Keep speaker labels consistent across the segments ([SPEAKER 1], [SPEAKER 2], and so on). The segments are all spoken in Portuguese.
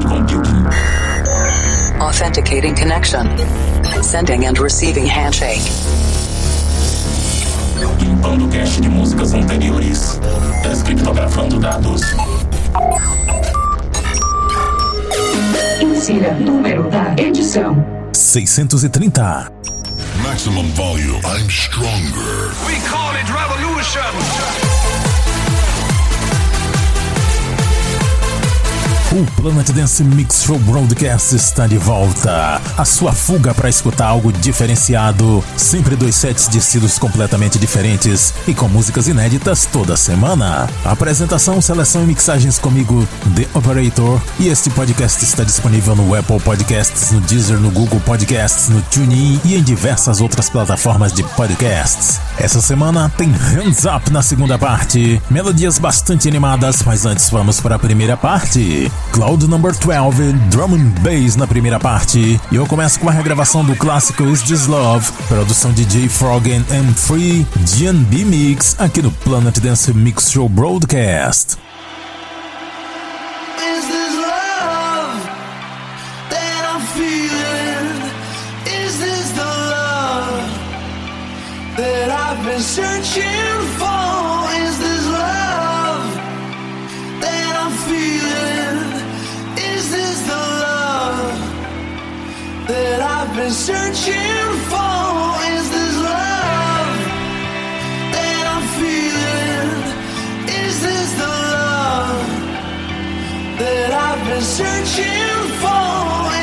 [SPEAKER 1] cloud computing.
[SPEAKER 2] Authenticating connection. Sending and receiving handshake.
[SPEAKER 1] Limpando cache de músicas anteriores. Descriptografando dados.
[SPEAKER 3] Insira número da edição:
[SPEAKER 4] 630.
[SPEAKER 5] Maximum volume. I'm stronger.
[SPEAKER 6] We call it revolution.
[SPEAKER 4] O Planet Dance Mix Show Broadcast está de volta. A sua fuga para escutar algo diferenciado. Sempre dois sets de estilos completamente diferentes e com músicas inéditas toda semana. Apresentação, seleção e mixagens comigo, The Operator. E este podcast está disponível no Apple Podcasts, no Deezer, no Google Podcasts, no TuneIn e em diversas outras plataformas de podcasts. Essa semana tem Hands Up na segunda parte. Melodias bastante animadas, mas antes vamos para a primeira parte. Cloud Number 12, Drum and Bass na primeira parte. E eu começo com a regravação do clássico Is This Love, produção de J Frog and M3, GNB Mix, aqui no Planet Dance Mix Show Broadcast.
[SPEAKER 7] I've been searching for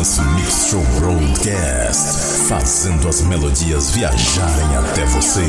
[SPEAKER 1] Dance Mix Show
[SPEAKER 8] Roadcast, fazendo as melodias viajarem até você.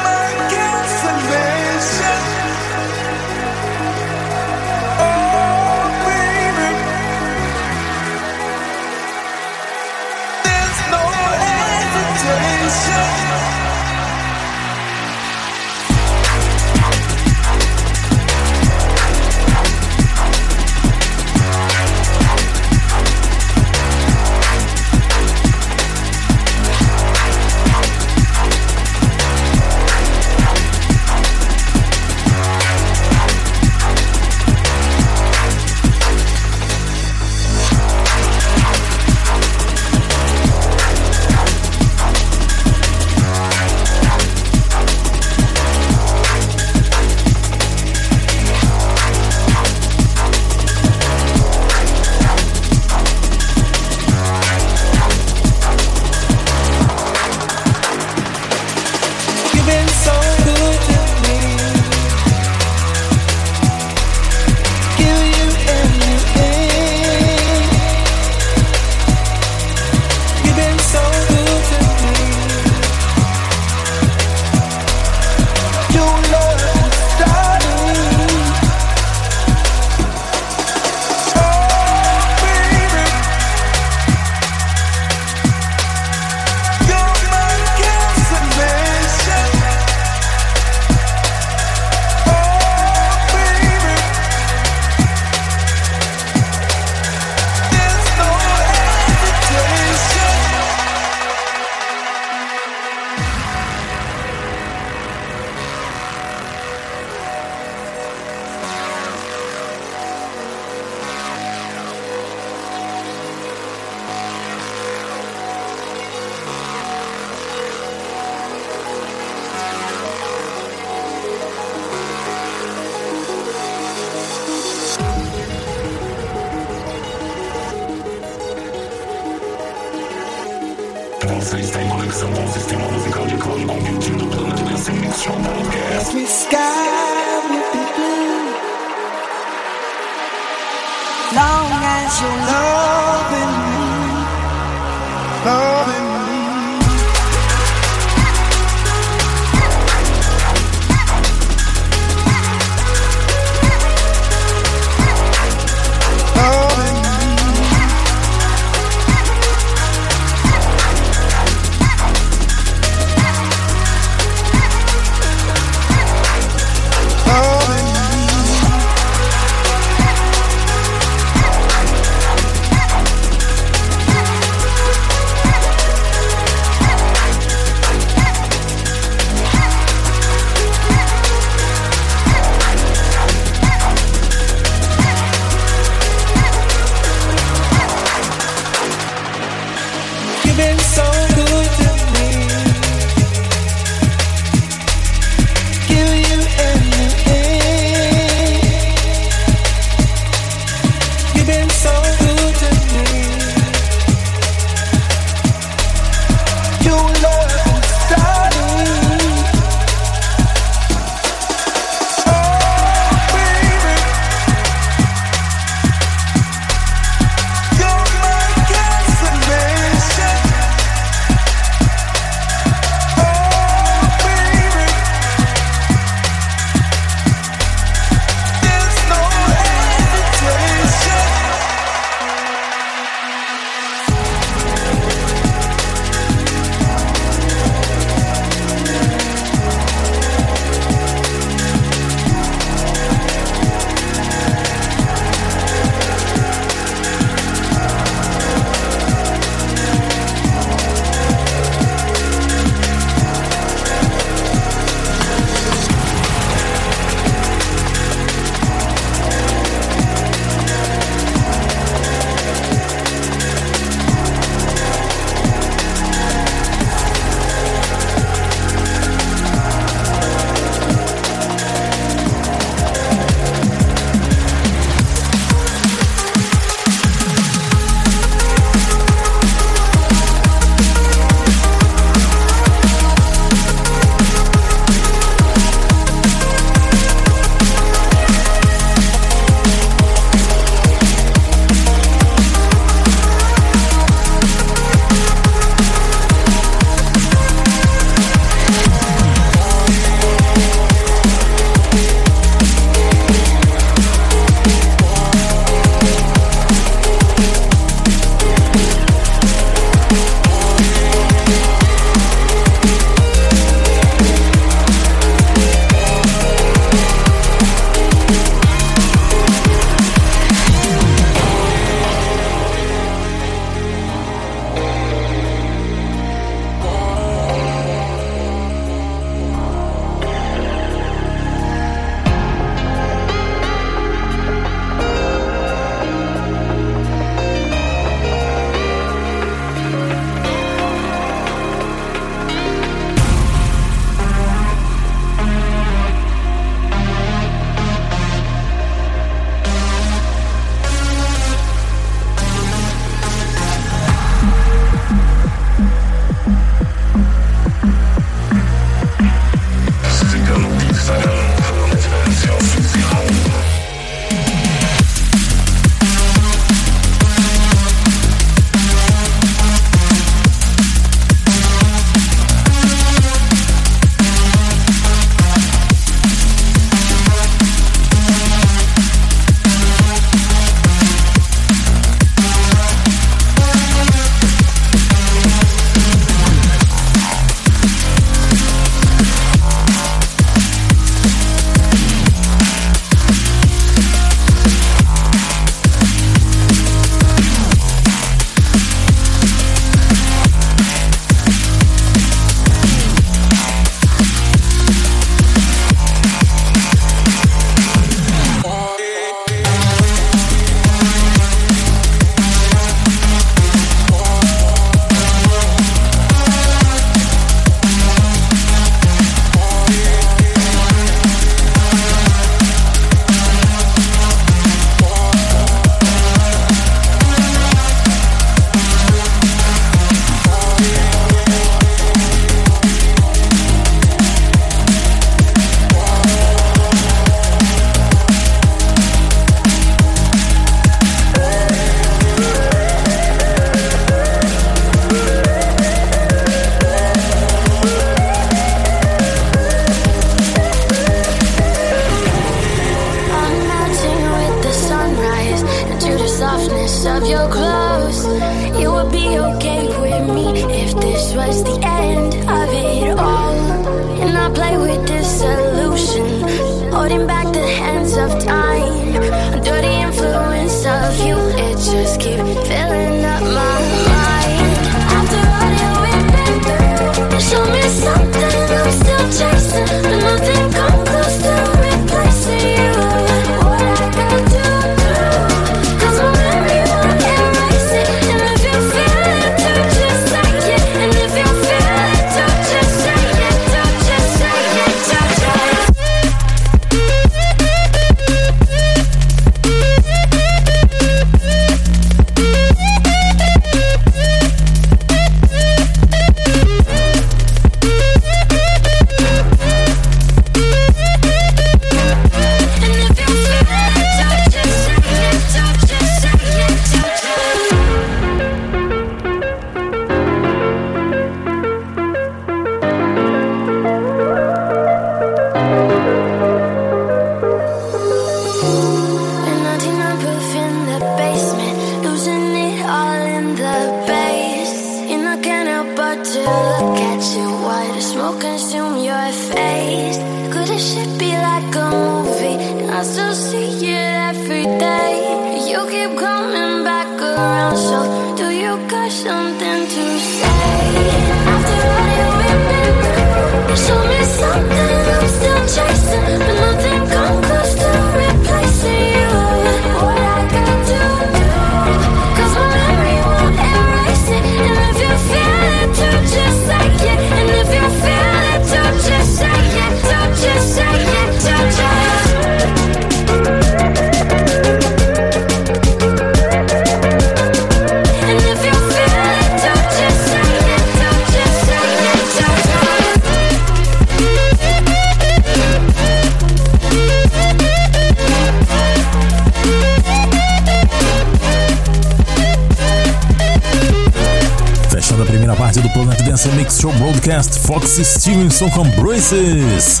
[SPEAKER 4] da primeira parte do Planet Dance Mix Show Broadcast Fox Stevenson com Braces.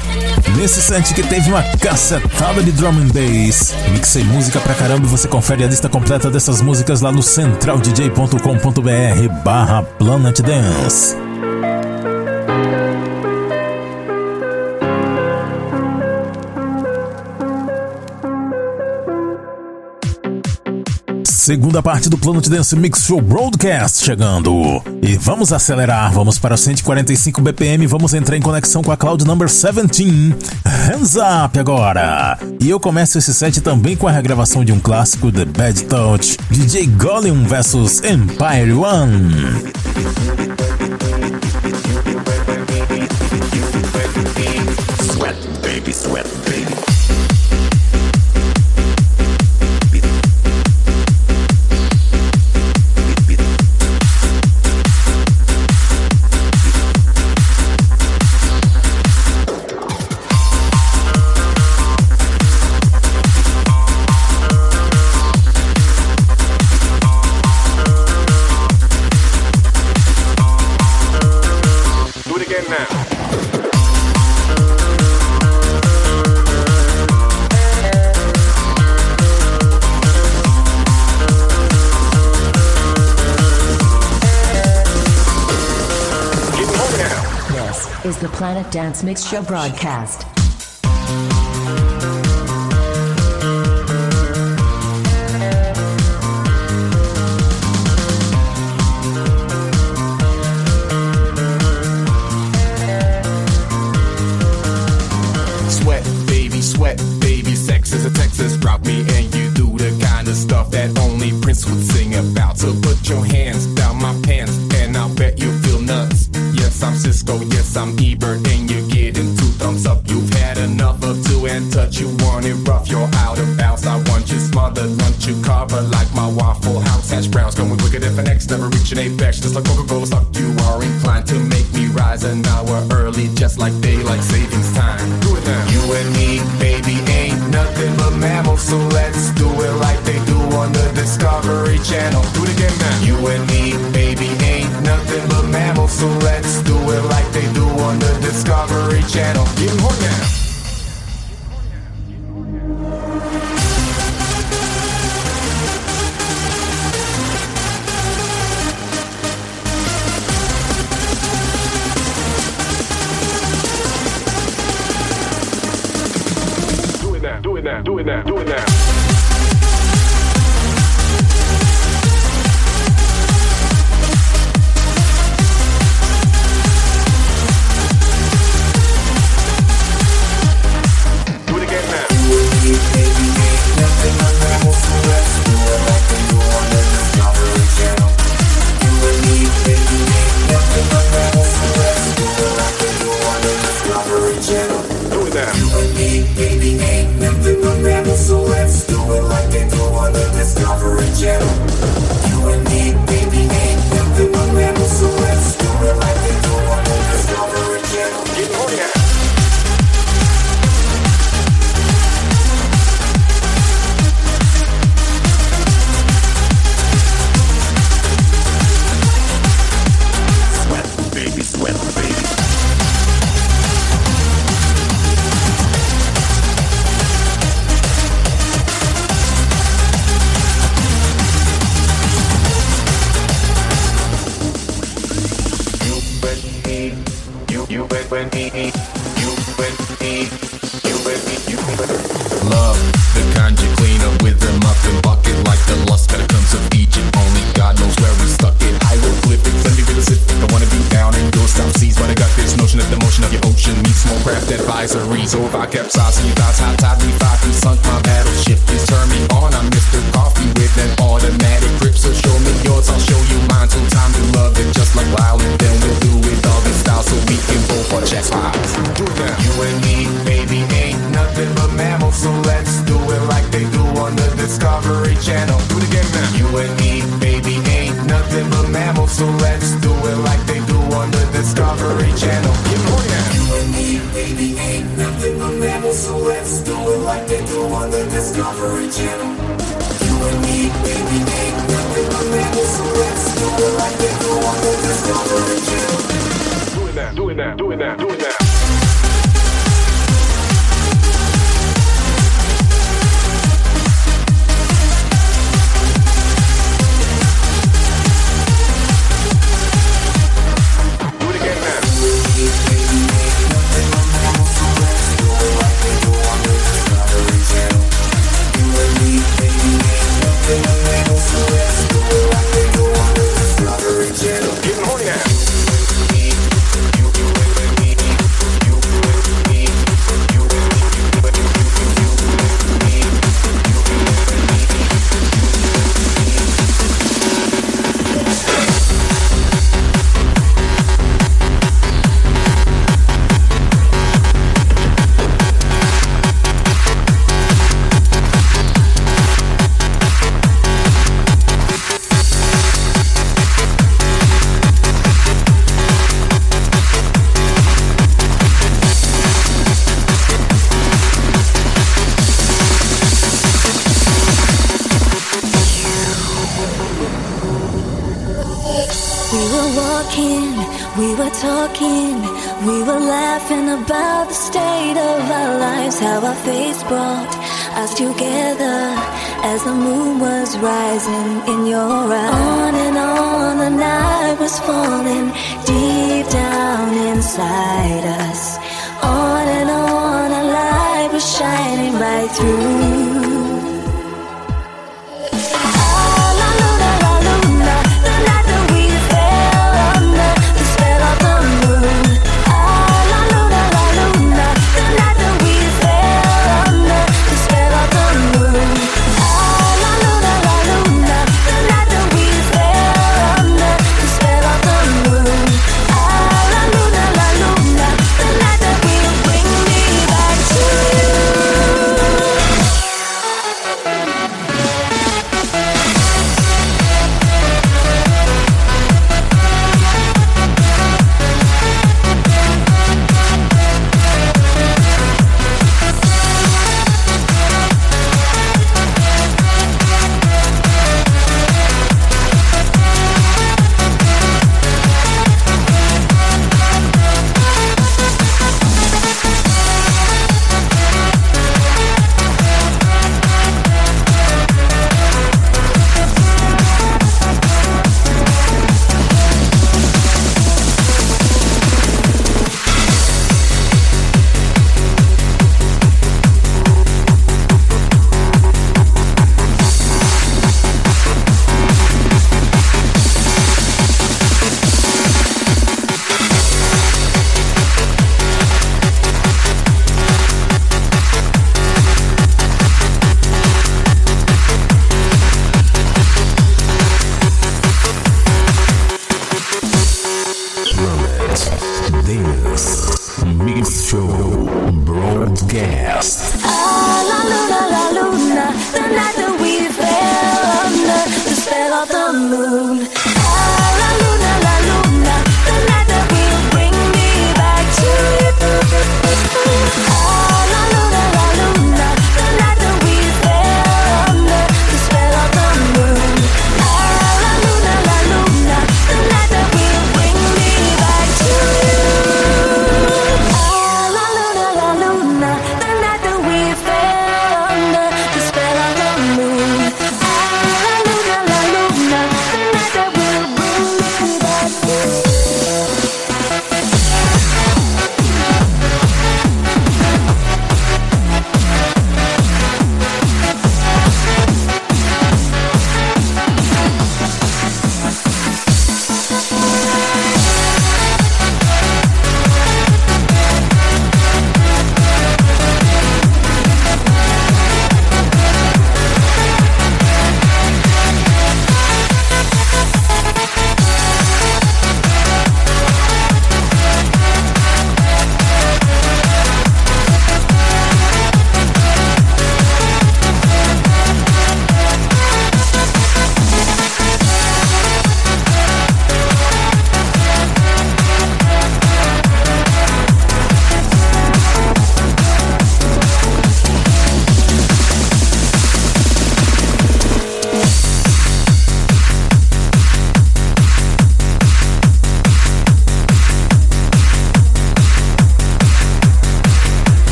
[SPEAKER 4] Nesse set que teve uma cacetada de drum and bass. Mixei música pra caramba e você confere a lista completa dessas músicas lá no centraldj.com.br barra Planet Dance. Segunda parte do Planet Dance Mix Show Broadcast chegando. E vamos acelerar, vamos para 145 BPM, vamos entrar em conexão com a Cloud Number 17. Hands Up agora! E eu começo esse set também com a regravação de um clássico The Bad Touch, DJ Gollum vs Empire One.
[SPEAKER 3] Dance Mix Show broadcast.
[SPEAKER 9] Sweat, baby, sweat, baby, sex is a Texas drop me, and you do the kind of stuff that only Prince would sing about. So put your hands like my waffle house hash browns. Going wicked if an X never reaching apex. Just like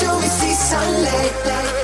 [SPEAKER 10] till we see sunlight.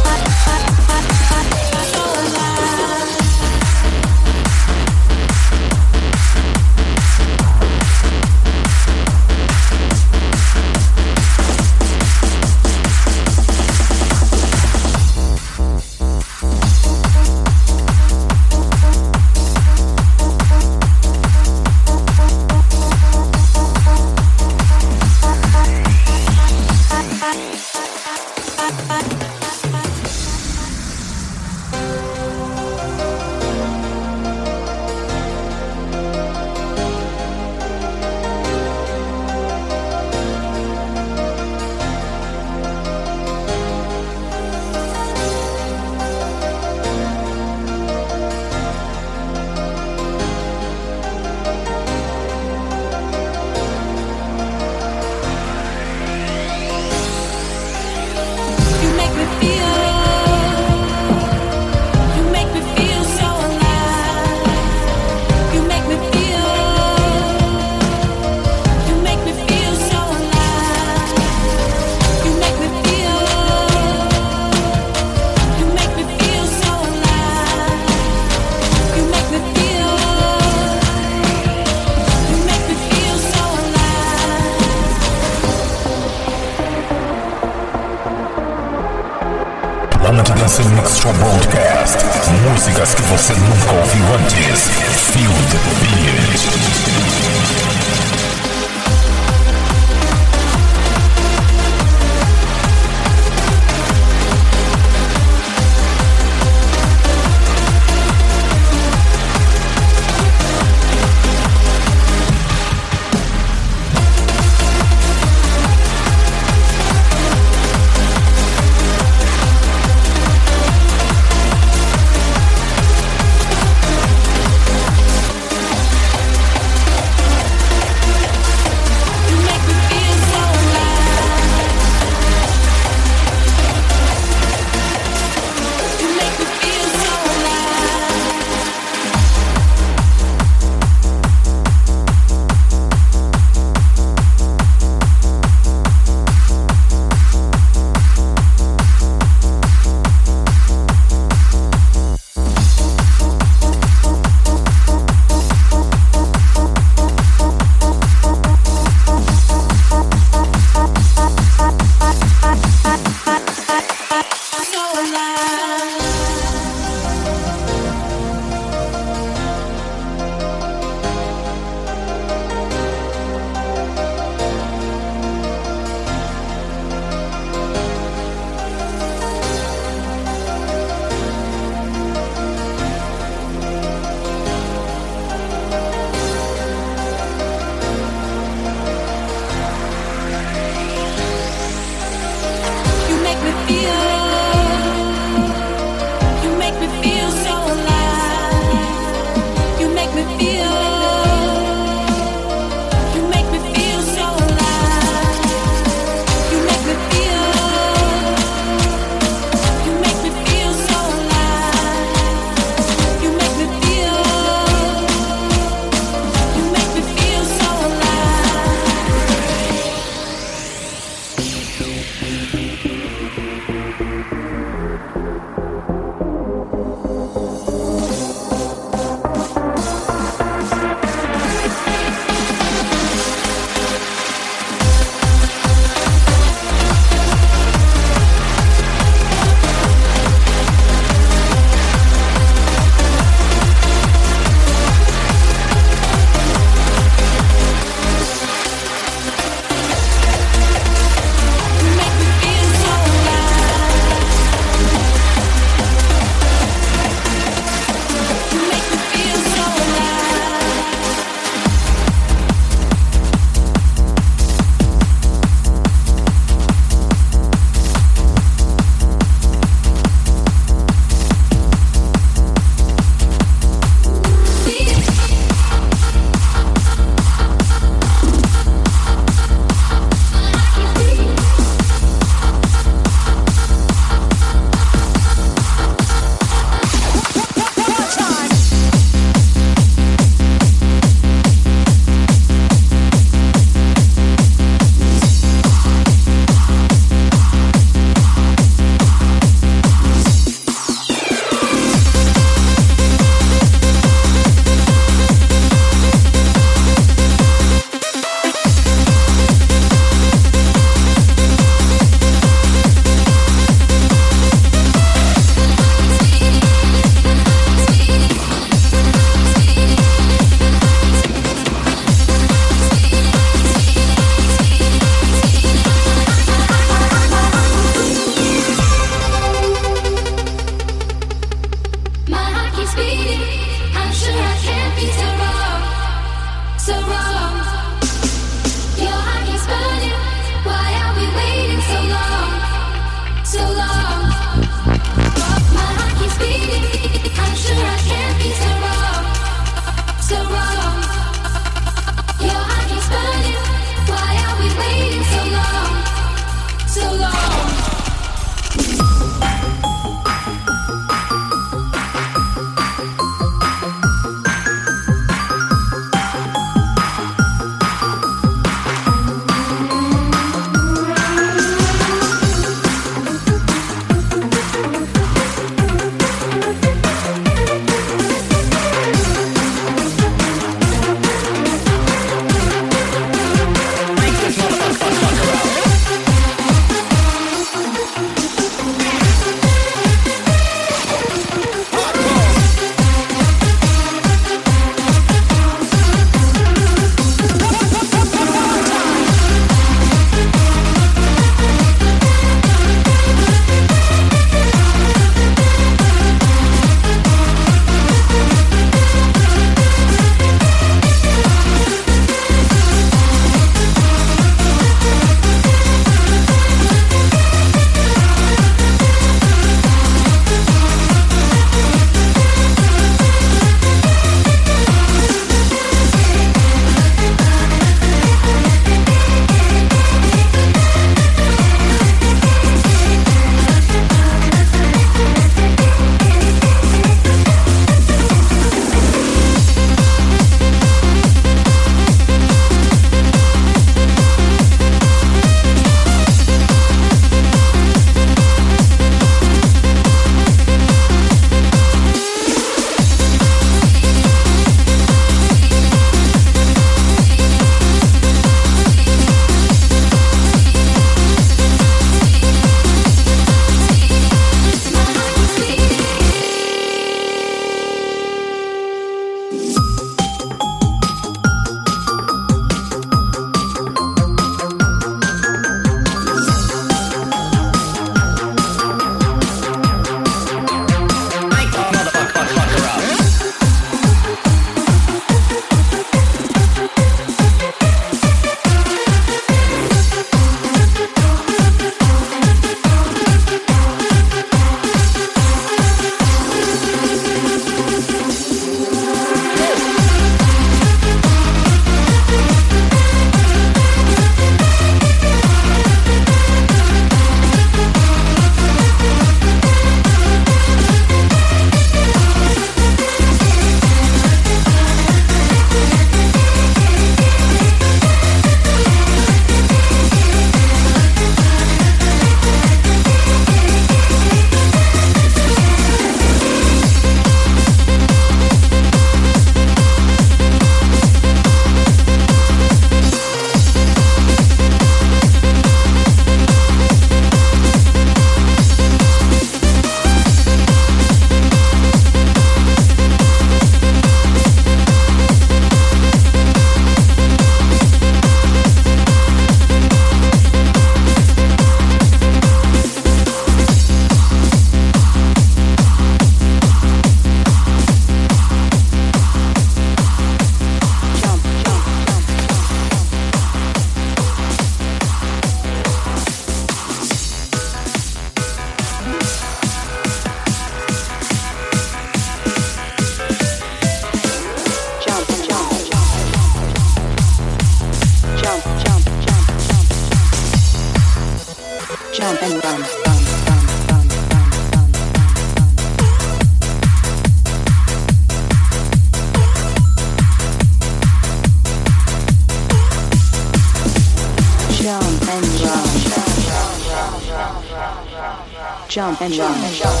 [SPEAKER 11] and John.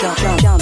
[SPEAKER 11] Jump, jump, Jump,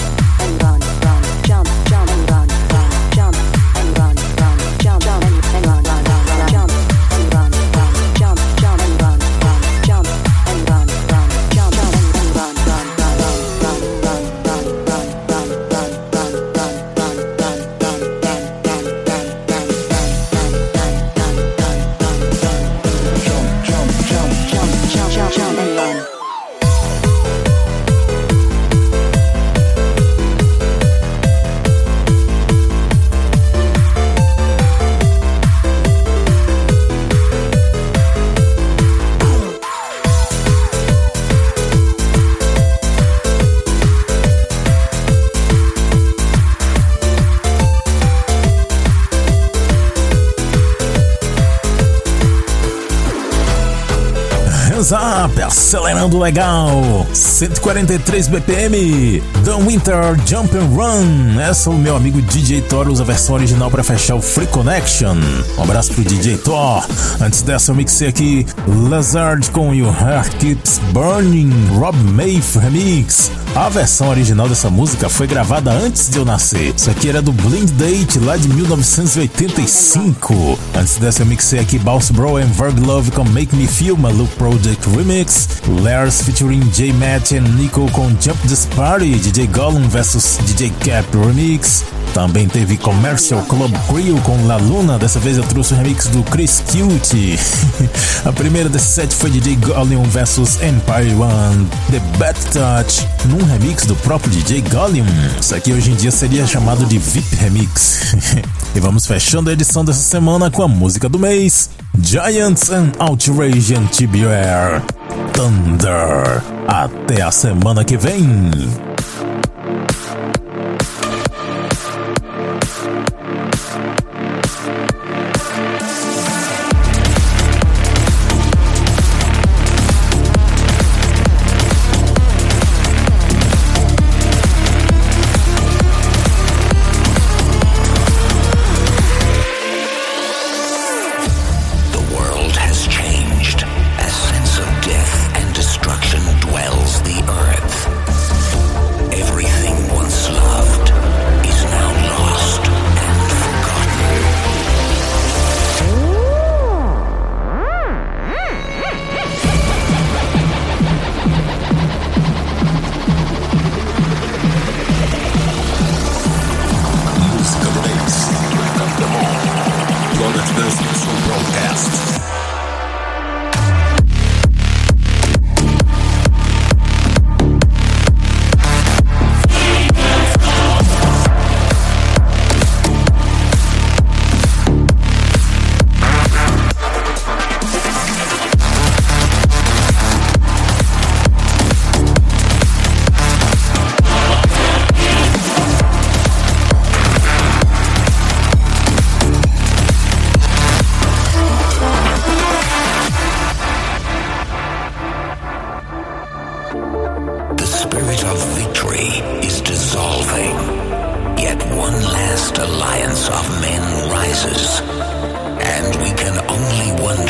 [SPEAKER 4] acelerando legal. 143 BPM. The Winter Jump and Run. Essa o meu amigo DJ Thor usa a versão original para fechar o Free Connection. Um abraço pro DJ Thor. Antes dessa eu mixei aqui Lizard com Your Heart Keeps Burning, Rob Mafe Remix. A versão original dessa música foi gravada antes de eu nascer. Isso aqui era do Blind Date lá de 1985. Antes dessa eu mixei aqui Bounce Bro and Verg Love com Make Me Feel Maluk Project Remix. Lairs featuring J Matt and Nico com Jump This Party, DJ Gollum vs DJ Cap Remix. Também teve Commercial Club Crew com La Luna, dessa vez eu trouxe o remix do Chris Cute. A primeira desse set foi DJ Gollum vs Empire One, The Bad Touch, num remix do próprio DJ Gollum. Isso aqui hoje em dia seria chamado de VIP Remix. e vamos fechando a edição dessa semana com a música do mês, Giants and Outrage and TBR, Thunder. Até a semana que vem.
[SPEAKER 12] Alliance of men rises and we can only wonder